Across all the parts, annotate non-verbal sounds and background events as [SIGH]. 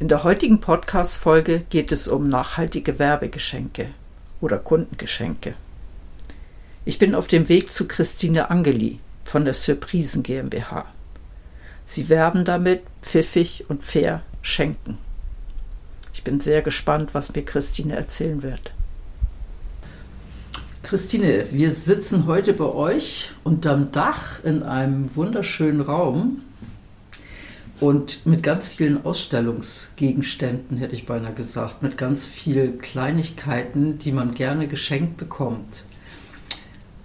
In der heutigen Podcast-Folge geht es um nachhaltige Werbegeschenke oder Kundengeschenke. Ich bin auf dem Weg zu Christine Angeli von der Surprisen GmbH. Sie werben damit pfiffig und fair schenken. Ich bin sehr gespannt, was mir Christine erzählen wird. Christine, wir sitzen heute bei euch unterm Dach in einem wunderschönen Raum und mit ganz vielen Ausstellungsgegenständen, hätte ich beinahe gesagt, mit ganz vielen Kleinigkeiten, die man gerne geschenkt bekommt.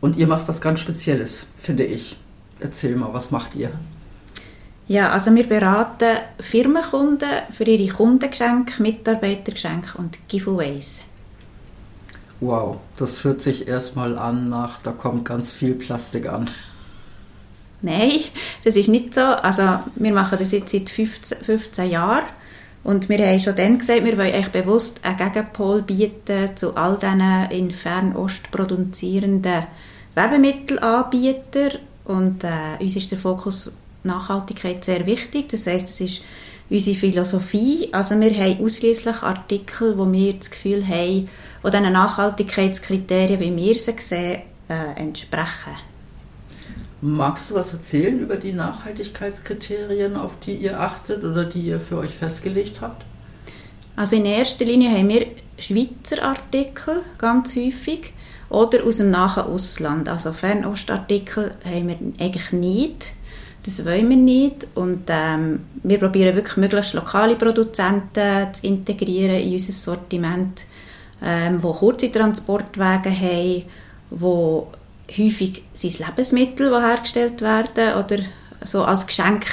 Und ihr macht was ganz Spezielles, finde ich. Erzähl mal, was macht ihr? Ja, also wir beraten Firmenkunden für ihre Kundengeschenke, Mitarbeitergeschenke und Giveaways. Wow, das hört sich erstmal an nach, da kommt ganz viel Plastik an. Nein, das ist nicht so. Also wir machen das jetzt seit 15, 15 Jahren und wir haben schon dann gesagt, wir wollen euch bewusst einen Gegenpol bieten zu all diesen in Fernost produzierenden Werbemittelanbietern und äh, uns ist der Fokus Nachhaltigkeit sehr wichtig. Das heißt, es ist unsere Philosophie. Also wir haben ausschließlich Artikel, wo wir das Gefühl haben, wo diesen Nachhaltigkeitskriterien, wie wir sie sehen, äh, entsprechen. Magst du was erzählen über die Nachhaltigkeitskriterien, auf die ihr achtet oder die ihr für euch festgelegt habt? Also in erster Linie haben wir Schweizer Artikel ganz häufig oder aus dem nahen Ausland. Also Fernostartikel haben wir eigentlich nicht. Das wollen wir nicht. Und ähm, wir probieren wirklich möglichst lokale Produzenten zu integrieren in unser Sortiment, ähm, die kurze Transportwege haben, wo häufig sind Lebensmittel, die hergestellt werden oder so als Geschenk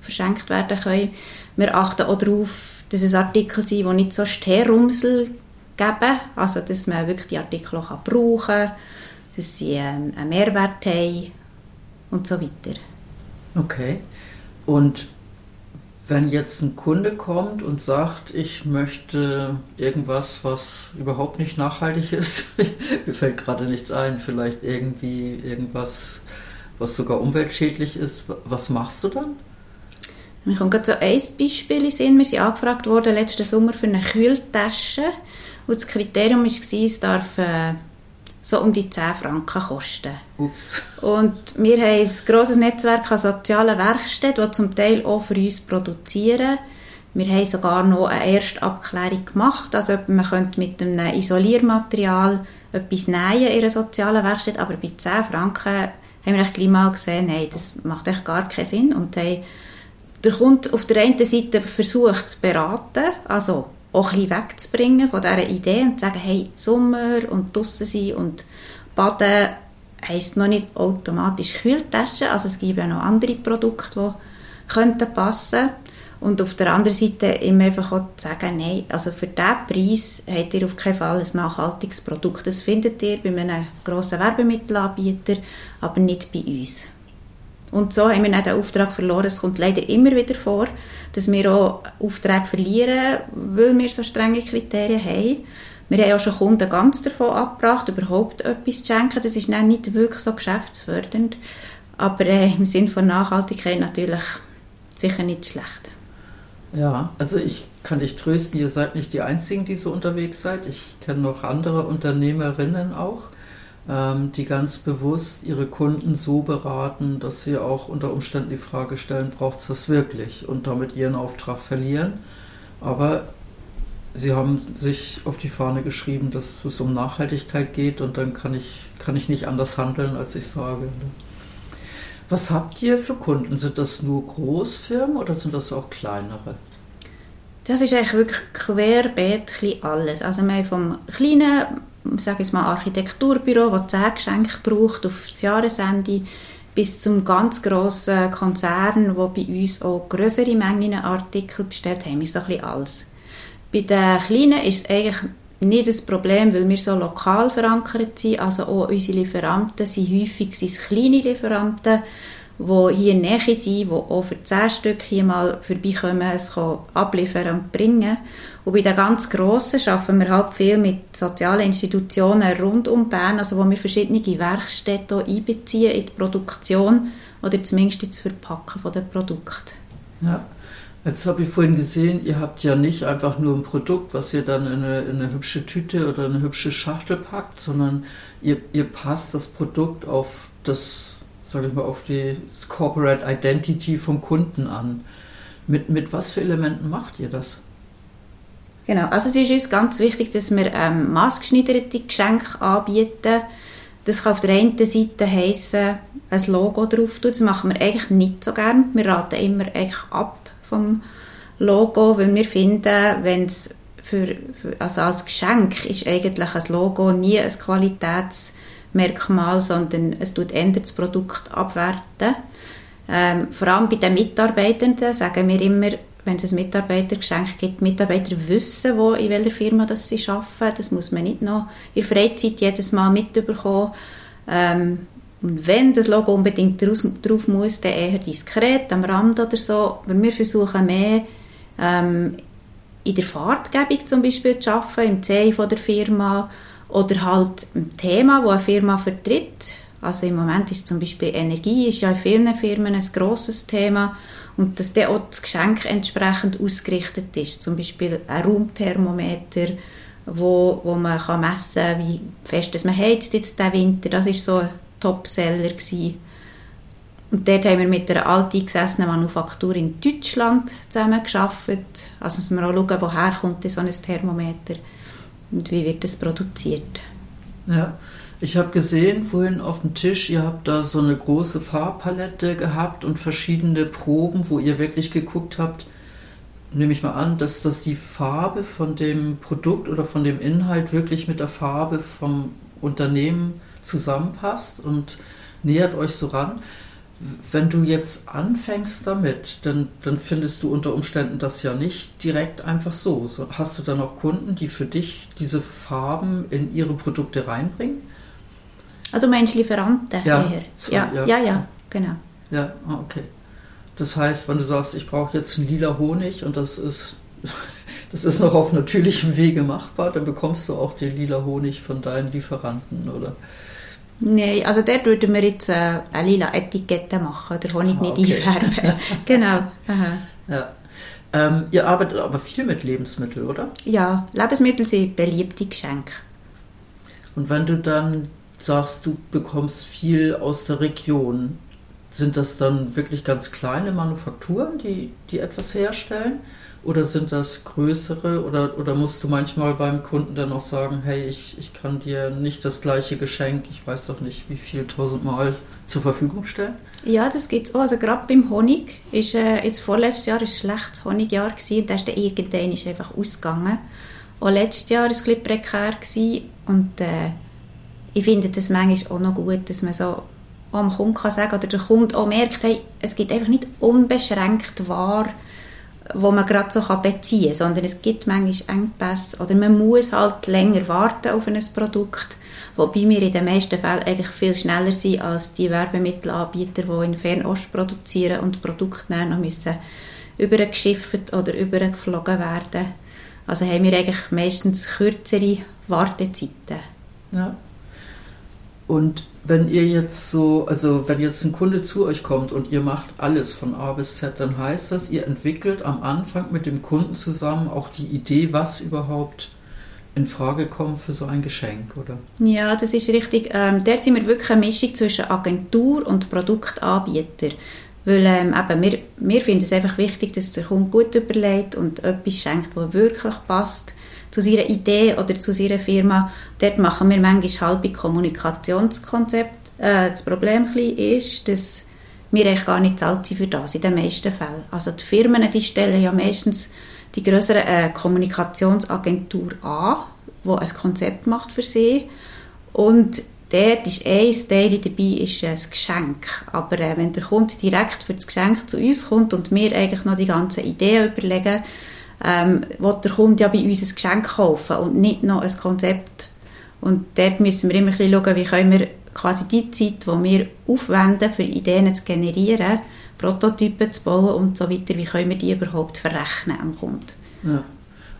verschenkt werden können. Wir achten auch darauf, dass es Artikel sind, die nicht so Sterrumsel geben, also dass man wirklich die Artikel auch brauchen kann, dass sie ähm, einen Mehrwert haben und so weiter. Okay. Und wenn jetzt ein Kunde kommt und sagt, ich möchte irgendwas, was überhaupt nicht nachhaltig ist, [LAUGHS] mir fällt gerade nichts ein, vielleicht irgendwie irgendwas, was sogar umweltschädlich ist, was machst du dann? Ich kann gerade so ein Beispiel sehen. Wir sind angefragt worden letzten Sommer für eine Kühltasche. Und das Kriterium war, es darf äh, so um die 10 Franken kosten. Ups. Und wir haben ein grosses Netzwerk an sozialen Werkstätten, die zum Teil auch für uns produzieren. Wir haben sogar noch eine erste Abklärung gemacht. Also man könnte mit einem Isoliermaterial etwas nähen in einer sozialen Werkstatt, aber bei 10 Franken haben wir echt gleich mal gesehen, nein, das macht echt gar keinen Sinn. Und haben der Kunde auf der einen Seite versucht zu beraten, also auch ein wegzubringen von dieser Idee und zu sagen, hey, Sommer und draussen sein und baden heisst noch nicht automatisch Kühltaschen, also es gibt ja noch andere Produkte, die könnten passen und auf der anderen Seite immer einfach auch zu sagen, nein, also für diesen Preis habt ihr auf keinen Fall ein nachhaltiges Produkt. Das findet ihr bei einem grossen Werbemittelanbieter, aber nicht bei uns. Und so haben wir dann den Auftrag verloren. Es kommt leider immer wieder vor, dass wir auch Aufträge verlieren, weil wir so strenge Kriterien haben. Wir haben auch schon Kunden ganz davon abgebracht, überhaupt etwas zu schenken. Das ist dann nicht wirklich so geschäftsfördernd. Aber äh, im Sinne von Nachhaltigkeit natürlich sicher nicht schlecht. Ja, also ich kann dich trösten, ihr seid nicht die Einzigen, die so unterwegs seid. Ich kenne noch andere Unternehmerinnen auch. Ähm, die ganz bewusst ihre Kunden so beraten, dass sie auch unter Umständen die Frage stellen, braucht es das wirklich und damit ihren Auftrag verlieren. Aber sie haben sich auf die Fahne geschrieben, dass es um Nachhaltigkeit geht und dann kann ich, kann ich nicht anders handeln, als ich sage. Was habt ihr für Kunden? Sind das nur Großfirmen oder sind das auch kleinere? Das ist eigentlich wirklich querbeet alles. Also wir haben vom kleinen sage jetzt mal Architekturbüro, das 10 Geschenke braucht auf das Jahresende, bis zum ganz grossen Konzern, wo bei uns auch größere Mengen Artikel bestellt haben, wir so ein bisschen alles. Bei den Kleinen ist es eigentlich nicht das Problem, weil wir so lokal verankert sind. Also auch unsere Lieferanten sind häufig sind kleine Lieferanten, die hier in der Nähe sind, die auch für 10 Stück hier mal vorbeikommen, es abliefern und bringen. Und bei den ganz Grossen arbeiten wir halt viel mit sozialen Institutionen rund um Bern, also wo wir verschiedene Werkstätten einbeziehen in die Produktion oder zumindest ins Verpacken der Produkte. Ja. Jetzt habe ich vorhin gesehen, ihr habt ja nicht einfach nur ein Produkt, was ihr dann in eine, in eine hübsche Tüte oder eine hübsche Schachtel packt, sondern ihr, ihr passt das Produkt auf das, sage ich mal, auf die Corporate Identity vom Kunden an. Mit, mit was für Elementen macht ihr das? Genau, also es ist uns ganz wichtig, dass wir ähm, maßgeschneiderte Geschenke anbieten. Das kann auf der einen Seite heissen, ein Logo drauf tun. Das machen wir eigentlich nicht so gern. Wir raten immer eigentlich ab vom Logo, weil wir finden, wenn es für, für, also als Geschenk ist eigentlich ein Logo nie ein Qualitätsmerkmal, sondern es tut eher das Produkt abwerten. Ähm, vor allem bei den Mitarbeitenden sagen wir immer, wenn es ein Mitarbeitergeschenk gibt, Mitarbeiter wissen, wo, in welcher Firma das sie arbeiten. Das muss man nicht noch in der Freizeit jedes Mal mitbekommen. Ähm, und wenn das Logo unbedingt drauf muss, dann eher diskret, am Rand oder so. Aber wir versuchen mehr ähm, in der Farbgebung zum Beispiel zu arbeiten, im von der Firma oder halt ein Thema, das eine Firma vertritt. Also im Moment ist zum Beispiel Energie, ist ja in vielen Firmen ein grosses Thema und dass dann auch das Geschenk entsprechend ausgerichtet ist. Zum Beispiel ein Raumthermometer, wo, wo man kann messen kann, wie fest man heizt jetzt den Winter. Das ist so Topseller gewesen. Und dort haben wir mit einer alteingesessenen Manufaktur in Deutschland zusammen geschafft. Also müssen wir auch schauen, woher kommt so ein Thermometer und wie wird das produziert. Ja, ich habe gesehen vorhin auf dem Tisch, ihr habt da so eine große Farbpalette gehabt und verschiedene Proben, wo ihr wirklich geguckt habt, nehme ich mal an, dass, dass die Farbe von dem Produkt oder von dem Inhalt wirklich mit der Farbe vom Unternehmen zusammenpasst und nähert euch so ran. Wenn du jetzt anfängst damit, dann, dann findest du unter Umständen das ja nicht direkt einfach so. so. Hast du dann auch Kunden, die für dich diese Farben in ihre Produkte reinbringen? Also meinst Lieferanten ja, so, ja, ja, ja, ja, genau. Ja, ah, okay. Das heißt, wenn du sagst, ich brauche jetzt einen lila Honig und das ist, [LAUGHS] das ist noch auf natürlichem Wege machbar, dann bekommst du auch den lila Honig von deinen Lieferanten, oder? Nein, also dort würden wir jetzt äh, eine lila Etikette machen, der Honig ah, nicht okay. einfärben. [LAUGHS] genau. Aha. Ja. Ähm, ihr arbeitet aber viel mit Lebensmitteln, oder? Ja, Lebensmittel sind beliebte Geschenke. Und wenn du dann sagst, du bekommst viel aus der Region, sind das dann wirklich ganz kleine Manufakturen, die, die etwas herstellen? Oder sind das größere? Oder, oder musst du manchmal beim Kunden dann auch sagen, hey, ich, ich kann dir nicht das gleiche Geschenk, ich weiß doch nicht, wie viel tausendmal zur Verfügung stellen? Ja, das gibt es auch. Also gerade beim Honig ist äh, jetzt vorletztes Jahr ein schlechtes Honigjahr gewesen, und da ist dann irgendwann ist einfach ausgegangen. Auch letztes Jahr war es ein prekär gewesen, und äh, ich finde das manchmal auch noch gut, dass man so am Kunden kann sagen oder der Kunde auch merkt, hey, es gibt einfach nicht unbeschränkt Ware, wo man gerade so beziehen kann, sondern es gibt manchmal Engpässe oder man muss halt länger warten auf ein Produkt, wobei wir in den meisten Fällen eigentlich viel schneller sind als die Werbemittelanbieter, die in Fernost produzieren und Produkte dann noch müssen übergeschifft oder übergeflogen werden. Also haben wir eigentlich meistens kürzere Wartezeiten. Ja. Und wenn ihr jetzt so, also wenn jetzt ein Kunde zu euch kommt und ihr macht alles von A bis Z, dann heißt das, ihr entwickelt am Anfang mit dem Kunden zusammen auch die Idee, was überhaupt in Frage kommt für so ein Geschenk, oder? Ja, das ist richtig. Ähm, dort sind wir wirklich eine Mischung zwischen Agentur und Produktanbieter. Weil ähm, eben, wir, wir finden es einfach wichtig, dass der Kunde gut überlegt und etwas schenkt, das wirklich passt zu seiner Idee oder zu seiner Firma. Dort machen wir manchmal halbe Kommunikationskonzept. Äh, das Problem ist, dass wir eigentlich gar nicht zahlt sind für das in den meisten Fällen. Also die Firmen, die stellen ja meistens die größere äh, Kommunikationsagentur an der ein Konzept macht für sie. Und dort ist ein Teil dabei ist ein Geschenk. Aber äh, wenn der Kunde direkt für das Geschenk zu uns kommt und wir eigentlich noch die ganzen Ideen überlegen, ähm, will der Kunde ja bei uns ein Geschenk kaufen und nicht noch ein Konzept. Und dort müssen wir immer ein bisschen schauen, wie können wir quasi die Zeit, die wir aufwenden, für Ideen zu generieren, Prototypen zu bauen und so weiter, wie können wir die überhaupt verrechnen am Kunden. Ja.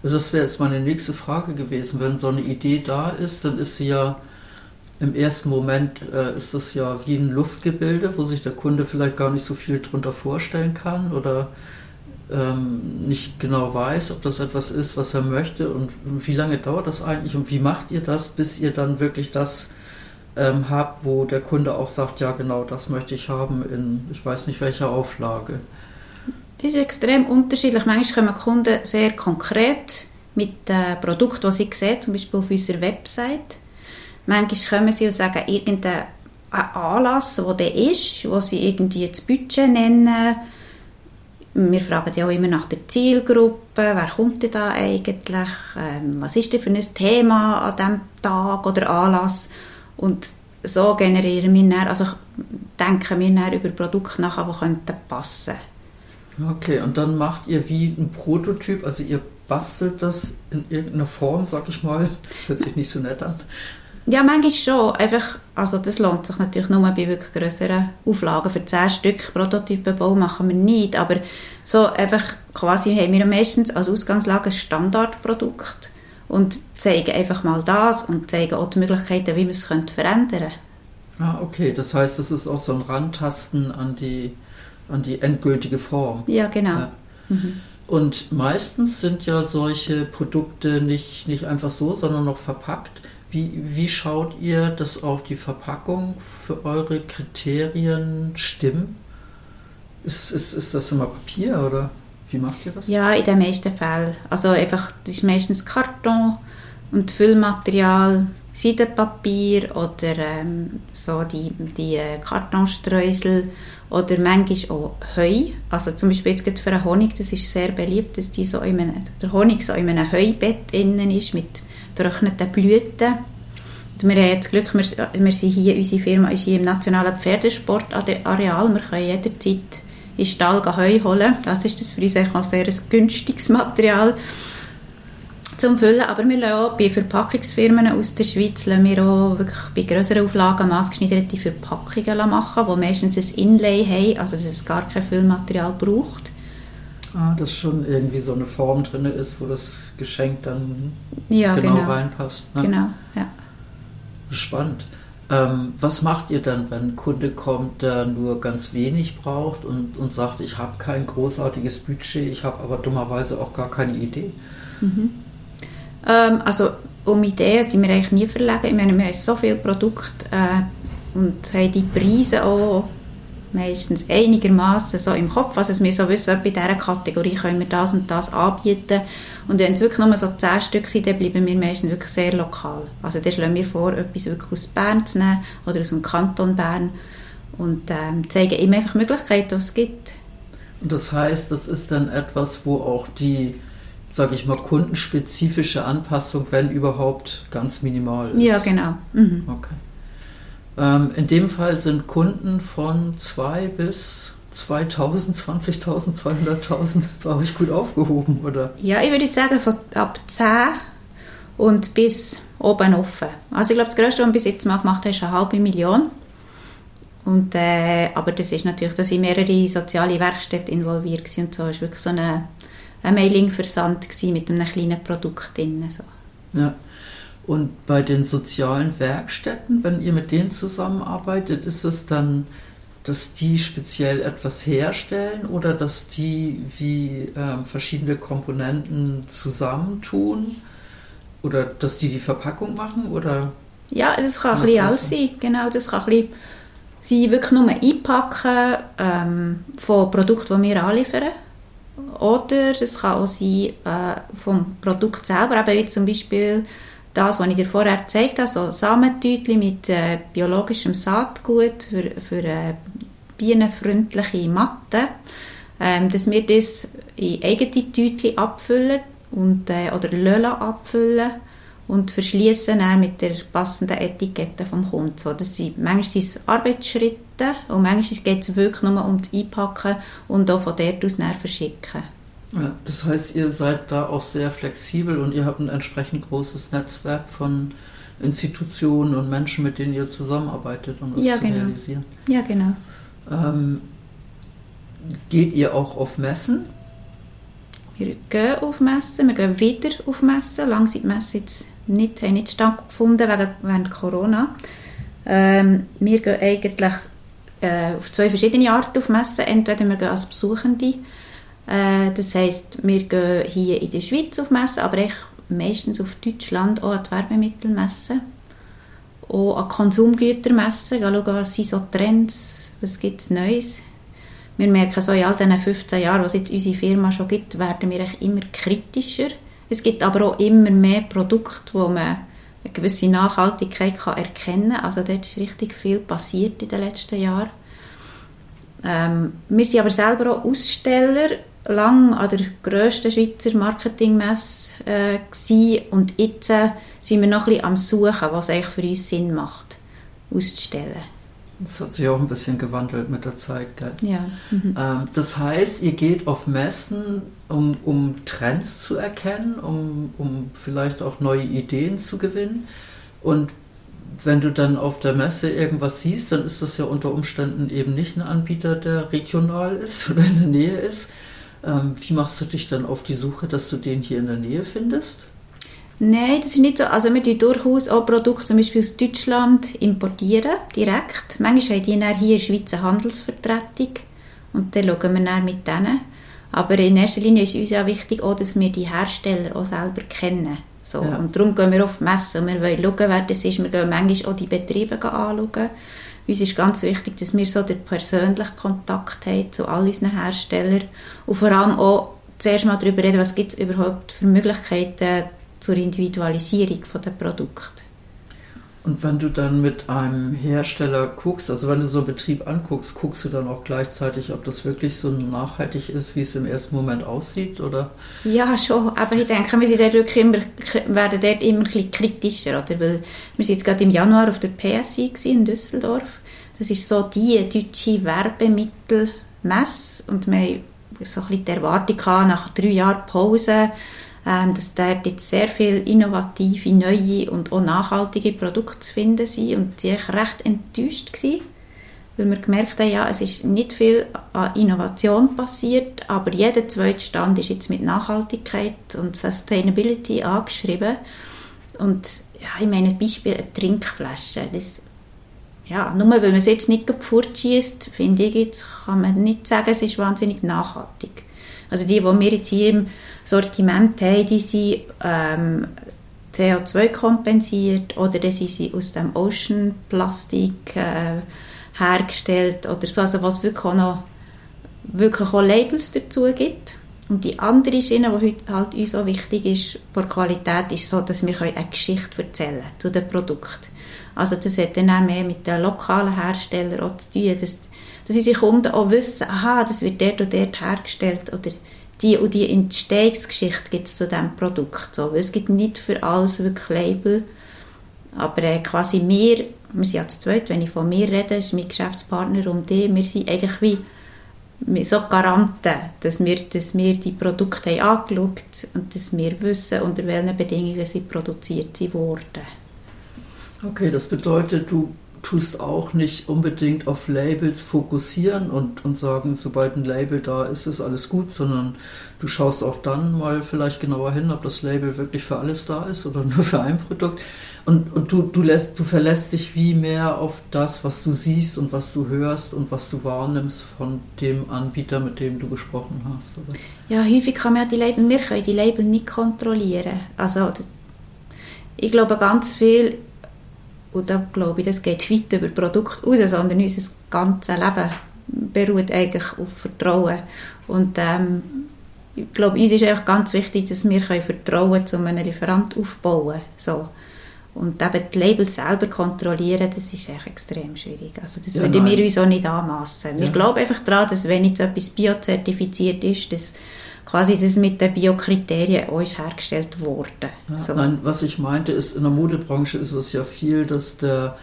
Also das wäre jetzt meine nächste Frage gewesen. Wenn so eine Idee da ist, dann ist sie ja im ersten Moment äh, ist das ja wie ein Luftgebilde, wo sich der Kunde vielleicht gar nicht so viel drunter vorstellen kann oder ähm, nicht genau weiß, ob das etwas ist, was er möchte und wie lange dauert das eigentlich und wie macht ihr das, bis ihr dann wirklich das ähm, habt, wo der Kunde auch sagt, ja genau, das möchte ich haben in, ich weiß nicht welcher Auflage. Das ist extrem unterschiedlich. Manchmal kommen Kunden sehr konkret mit dem Produkt, das sie sehen, zum Beispiel auf unserer Website. Manchmal kommen sie und sagen, irgendein Anlass, wo der ist, wo sie irgendwie das Budget nennen. Wir fragen ja auch immer nach der Zielgruppe, wer kommt denn da eigentlich, ähm, was ist denn für ein Thema an diesem Tag oder Anlass? Und so generieren wir dann, also denken wir dann über Produkte nach, die könnten passen. Okay, und dann macht ihr wie ein Prototyp, also ihr bastelt das in irgendeiner Form, sag ich mal, hört sich nicht so nett an. Ja, manchmal schon. Einfach, also das lohnt sich natürlich nur bei wirklich grösseren Auflagen. Für 10 Stück Prototypenbau machen wir nicht. Aber so einfach quasi haben wir meistens als Ausgangslage ein Standardprodukt und zeigen einfach mal das und zeigen auch die Möglichkeiten, wie man es verändern könnte. Ah, okay. Das heißt, das ist auch so ein Rantasten an die, an die endgültige Form. Ja, genau. Ja. Mhm. Und meistens sind ja solche Produkte nicht, nicht einfach so, sondern noch verpackt. Wie, wie schaut ihr, dass auch die Verpackung für eure Kriterien stimmt? Ist, ist, ist das immer Papier oder wie macht ihr das? Ja, in den meisten Fällen. Also einfach, das ist meistens Karton und Füllmaterial, Seidenpapier oder ähm, so die, die äh, Kartonstreusel oder manchmal auch Heu. Also zum Beispiel jetzt für einen Honig, das ist sehr beliebt, dass die so in einem, der Honig so in einem Heubett innen ist mit getrockneten Blüten. Und wir haben jetzt Glück, wir, wir sind hier, unsere Firma ist hier im Nationalen Pferdesportareal. Wir können jederzeit in Stall Heu holen. Das ist das für uns auch sehr ein günstiges Material zum Füllen. Aber wir lassen auch bei Verpackungsfirmen aus der Schweiz wir auch wirklich bei größeren Auflagen maßgeschneiderte Verpackungen machen, die meistens ein Inlay haben, also dass es gar kein Füllmaterial braucht. Ah, dass schon irgendwie so eine Form drin ist, wo das Geschenk dann ja, genau, genau, reinpasst. Ne? Genau, ja. Spannend. Ähm, was macht ihr dann, wenn ein Kunde kommt, der nur ganz wenig braucht und, und sagt, ich habe kein großartiges Budget, ich habe aber dummerweise auch gar keine Idee? Mhm. Ähm, also um Ideen sind wir eigentlich nie verlegen. Ich meine, wir haben so viele Produkte äh, und haben die Preise auch meistens einigermaßen so im Kopf, also dass wir so wissen, bei dieser Kategorie können wir das und das anbieten. Und wenn es wirklich nur so zehn Stück sind, dann bleiben wir meistens wirklich sehr lokal. Also da schlagen wir vor, etwas wirklich aus Bern zu nehmen oder aus dem Kanton Bern und ähm, zeigen ihm einfach Möglichkeiten, die es gibt. Und das heißt, das ist dann etwas, wo auch die sage ich mal, kundenspezifische Anpassung, wenn überhaupt, ganz minimal ist. Ja, genau. Mhm. Okay. Ähm, in dem Fall sind Kunden von 2 bis 2000, 20.000, 200.000 war ich gut aufgehoben, oder? Ja, ich würde sagen von ab 10 und bis oben offen. Also ich glaube, das Größte, was wir bis jetzt mal gemacht haben, ist eine halbe Million. Und, äh, aber das ist natürlich, da sind mehrere soziale Werkstätten involviert und so. Es war wirklich so eine, ein Mailing-Versand mit einem kleinen Produkt drin. So. Ja. Und bei den sozialen Werkstätten, wenn ihr mit denen zusammenarbeitet, ist es dann, dass die speziell etwas herstellen oder dass die wie äh, verschiedene Komponenten zusammentun oder dass die die Verpackung machen oder? Ja, das kann ein bisschen alles sein. Genau, das kann ein bisschen sie wirklich nur einpacken ähm, von Produkten, die wir anliefern. Oder es kann auch sein äh, vom Produkt selber, eben wie zum Beispiel das, was ich dir vorher gezeigt habe, so Samentütchen mit äh, biologischem Saatgut für, für äh, bienenfreundliche Matten, ähm, dass wir das in eigene Tütchen abfüllen und, äh, oder Löla abfüllen und verschließen mit der passenden Etikette vom Kunden. So, das sind, manchmal sind es Arbeitsschritte und manchmal geht es wirklich nur um das Einpacken und auch von dort aus verschicken. Ja, das heißt, ihr seid da auch sehr flexibel und ihr habt ein entsprechend großes Netzwerk von Institutionen und Menschen, mit denen ihr zusammenarbeitet, um das Ja, zu genau. realisieren. Ja, genau. Ähm, geht ihr auch auf Messen? Wir gehen auf Messen, wir gehen wieder auf Messen. Lange sind die Messen jetzt nicht, haben nicht stattgefunden wegen während Corona. Ähm, wir gehen eigentlich äh, auf zwei verschiedene Arten auf Messen. Entweder wir gehen als Besuchende, äh, das heisst, wir gehen hier in der Schweiz auf Messen, aber echt meistens auf Deutschland auch an die Werbemittelmessen. Auch an Konsumgütermessen, schauen, was sind so Trends, was gibt es Neues. Wir merken so, in all diesen 15 Jahren, was jetzt unsere Firma schon gibt, werden wir immer kritischer. Es gibt aber auch immer mehr Produkte, wo man eine gewisse Nachhaltigkeit kann erkennen kann. Also dort ist richtig viel passiert in den letzten Jahren. Ähm, wir sind aber selber auch Aussteller, lang an der grössten Schweizer Marketingmesse äh, gewesen. und jetzt äh, sind wir noch ein bisschen am Suchen, was eigentlich für uns Sinn macht, auszustellen. Das hat sich auch ein bisschen gewandelt mit der Zeit. Gell? Ja. Mhm. Ähm, das heißt, ihr geht auf Messen, um, um Trends zu erkennen, um, um vielleicht auch neue Ideen zu gewinnen. Und wenn du dann auf der Messe irgendwas siehst, dann ist das ja unter Umständen eben nicht ein Anbieter, der regional ist [LAUGHS] oder in der Nähe ist. Ähm, wie machst du dich dann auf die Suche, dass du den hier in der Nähe findest? Nein, das ist nicht so. Also wir importieren durchaus auch Produkte zum Beispiel aus Deutschland importieren, direkt. Manchmal haben die dann hier in der Schweiz eine Handelsvertretung und dann schauen wir dann mit denen. Aber in erster Linie ist uns ja wichtig auch, dass wir die Hersteller auch selber kennen. So. Ja. Und darum gehen wir auf die Messe und wir wollen schauen, wer das ist. Wir gehen manchmal auch die Betriebe anschauen. Uns ist ganz wichtig, dass wir so den persönlichen Kontakt haben zu all unseren Herstellern und vor allem auch zuerst mal darüber reden, was gibt es überhaupt für Möglichkeiten zur Individualisierung der Produkte. Und wenn du dann mit einem Hersteller guckst, also wenn du so einen Betrieb anguckst, guckst du dann auch gleichzeitig, ob das wirklich so nachhaltig ist, wie es im ersten Moment aussieht, oder? Ja, schon. Aber ich denke, wir sind dort wirklich immer, werden dort immer ein bisschen kritischer. Oder? Weil wir sind jetzt gerade im Januar auf der PSI in Düsseldorf. Das ist so die deutsche Werbemittelmesse. Und wir haben so ein bisschen die Erwartung nach drei Jahren Pause, ähm, dass dort jetzt sehr viele innovative, neue und auch nachhaltige Produkte zu finden sind. Und sie waren recht enttäuscht. Gewesen, weil wir gemerkt haben, ja, es ist nicht viel an Innovation passiert, aber jeder zweite Stand ist jetzt mit Nachhaltigkeit und Sustainability angeschrieben. Und ja, ich meine, ein Beispiel, eine Trinkflasche. Das, ja, nur weil man es jetzt nicht fortschießt, finde ich, jetzt kann man nicht sagen, es ist wahnsinnig nachhaltig. Also die, die wir jetzt hier im Sortiment haben, die sind ähm, CO2 kompensiert oder dann sind sie aus dem Ocean Plastik äh, hergestellt oder so, also was wirklich auch noch wirklich auch Labels dazu gibt. Und die andere Schiene, die heute halt uns auch wichtig ist, vor Qualität, ist so, dass wir eine Geschichte erzählen zu dem Produkt. Also das hat dann auch mehr mit den lokalen Herstellern auch zu tun, dass, dass unsere Kunden auch wissen, aha, das wird dort und dort hergestellt oder die und die Entstehungsgeschichte gibt es zu diesem Produkt. So. Es gibt nicht für alles wirklich Label, aber äh, quasi wir, wir sind ja zu zweit, wenn ich von mir rede, ist mein Geschäftspartner und die, wir sind eigentlich wie so Garanten, dass wir, dass wir die Produkte haben angeschaut und dass wir wissen, unter welchen Bedingungen sie produziert wurden. Okay, das bedeutet, du tust auch nicht unbedingt auf Labels fokussieren und, und sagen, sobald ein Label da ist, ist alles gut, sondern du schaust auch dann mal vielleicht genauer hin, ob das Label wirklich für alles da ist oder [LAUGHS] nur für ein Produkt. Und, und du, du, lässt, du verlässt dich wie mehr auf das, was du siehst und was du hörst und was du wahrnimmst von dem Anbieter, mit dem du gesprochen hast. Oder? Ja, häufig kann man ja die Label, wir können die Label nicht kontrollieren. Also ich glaube ganz viel und da glaube ich, das geht weit über Produkt raus, sondern unser ganzes Leben beruht eigentlich auf Vertrauen. Und ähm, ich glaube, uns ist einfach ganz wichtig, dass wir können Vertrauen zu einem Lieferant aufbauen so. Und eben die Labels selber kontrollieren, das ist echt extrem schwierig. Also das Ja, würden wir uns auch nicht anmassen. Wir Ja. glauben einfach daran, dass wenn jetzt etwas biozertifiziert ist, dass quasi das mit den Biokriterien auch ist hergestellt worden. Ja, so. Nein, was ich meinte ist, in der Modebranche ist es ja viel, dass der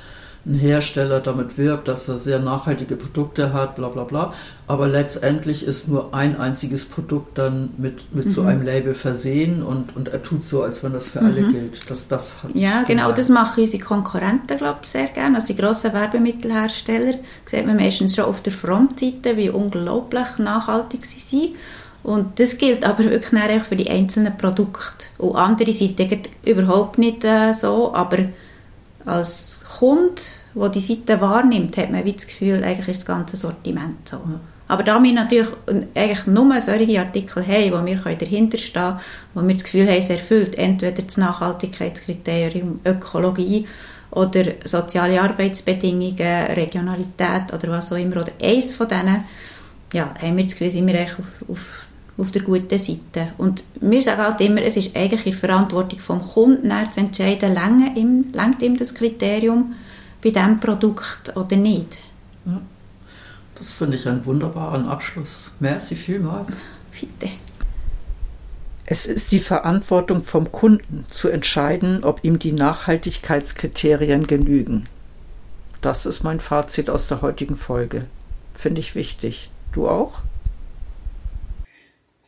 ein Hersteller damit wirbt, dass er sehr nachhaltige Produkte hat, bla bla bla. Aber letztendlich ist nur ein einziges Produkt dann mit, mit mhm. so einem Label versehen und, und er tut so, als wenn das für mhm. alle gilt. Das, das ja, genau, gemeint. das machen unsere Konkurrenten, glaube ich, sehr gerne. Also die grossen Werbemittelhersteller sieht man meistens schon auf der Frontseite, wie unglaublich nachhaltig sie sind. Und das gilt aber wirklich auch für die einzelnen Produkte. Und andere sind überhaupt nicht äh, so, aber als Kunde, der die Seite wahrnimmt, hat man wie das Gefühl, eigentlich ist das ganze Sortiment so. Ja. Aber da wir natürlich eigentlich nur solche Artikel haben, wo wir dahinter stehen können, wo wir das Gefühl haben, es erfüllt entweder das Nachhaltigkeitskriterium Ökologie oder soziale Arbeitsbedingungen, Regionalität oder was auch immer, oder eins von denen, ja, haben wir das Gefühl, sind wir eigentlich auf, auf auf der guten Seite. Und wir sagen halt immer, es ist eigentlich in Verantwortung vom Kunden zu entscheiden, längt ihm, längt ihm das Kriterium bei diesem Produkt oder nicht. Ja, das finde ich einen wunderbaren Abschluss. Merci vielmals. [LAUGHS] Bitte. Es ist die Verantwortung vom Kunden zu entscheiden, ob ihm die Nachhaltigkeitskriterien genügen. Das ist mein Fazit aus der heutigen Folge. Finde ich wichtig. Du auch?